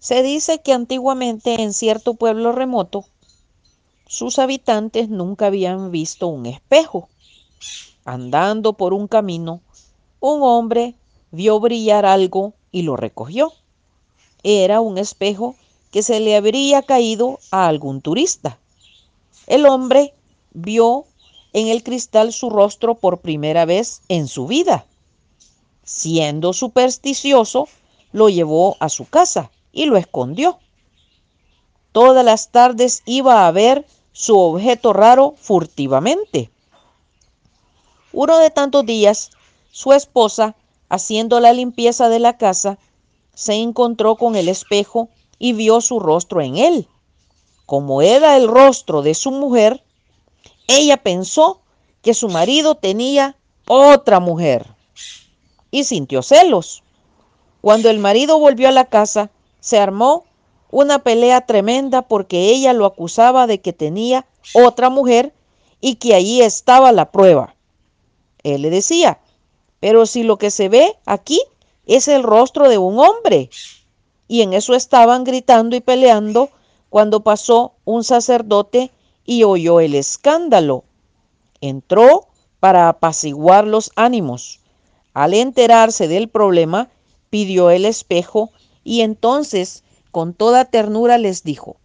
Se dice que antiguamente en cierto pueblo remoto, sus habitantes nunca habían visto un espejo. Andando por un camino, un hombre vio brillar algo y lo recogió. Era un espejo que se le habría caído a algún turista. El hombre vio en el cristal su rostro por primera vez en su vida. Siendo supersticioso, lo llevó a su casa y lo escondió. Todas las tardes iba a ver su objeto raro furtivamente. Uno de tantos días, su esposa, haciendo la limpieza de la casa, se encontró con el espejo y vio su rostro en él. Como era el rostro de su mujer, ella pensó que su marido tenía otra mujer y sintió celos. Cuando el marido volvió a la casa, se armó una pelea tremenda porque ella lo acusaba de que tenía otra mujer y que allí estaba la prueba. Él le decía, pero si lo que se ve aquí es el rostro de un hombre. Y en eso estaban gritando y peleando cuando pasó un sacerdote y oyó el escándalo. Entró para apaciguar los ánimos. Al enterarse del problema, pidió el espejo y entonces con toda ternura les dijo,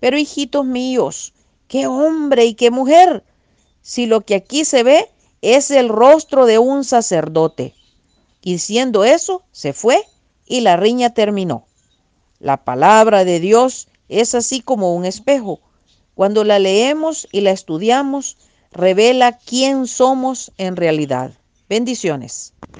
pero hijitos míos, qué hombre y qué mujer, si lo que aquí se ve es el rostro de un sacerdote. Y diciendo eso, se fue y la riña terminó. La palabra de Dios es así como un espejo. Cuando la leemos y la estudiamos, revela quién somos en realidad. Bendiciones.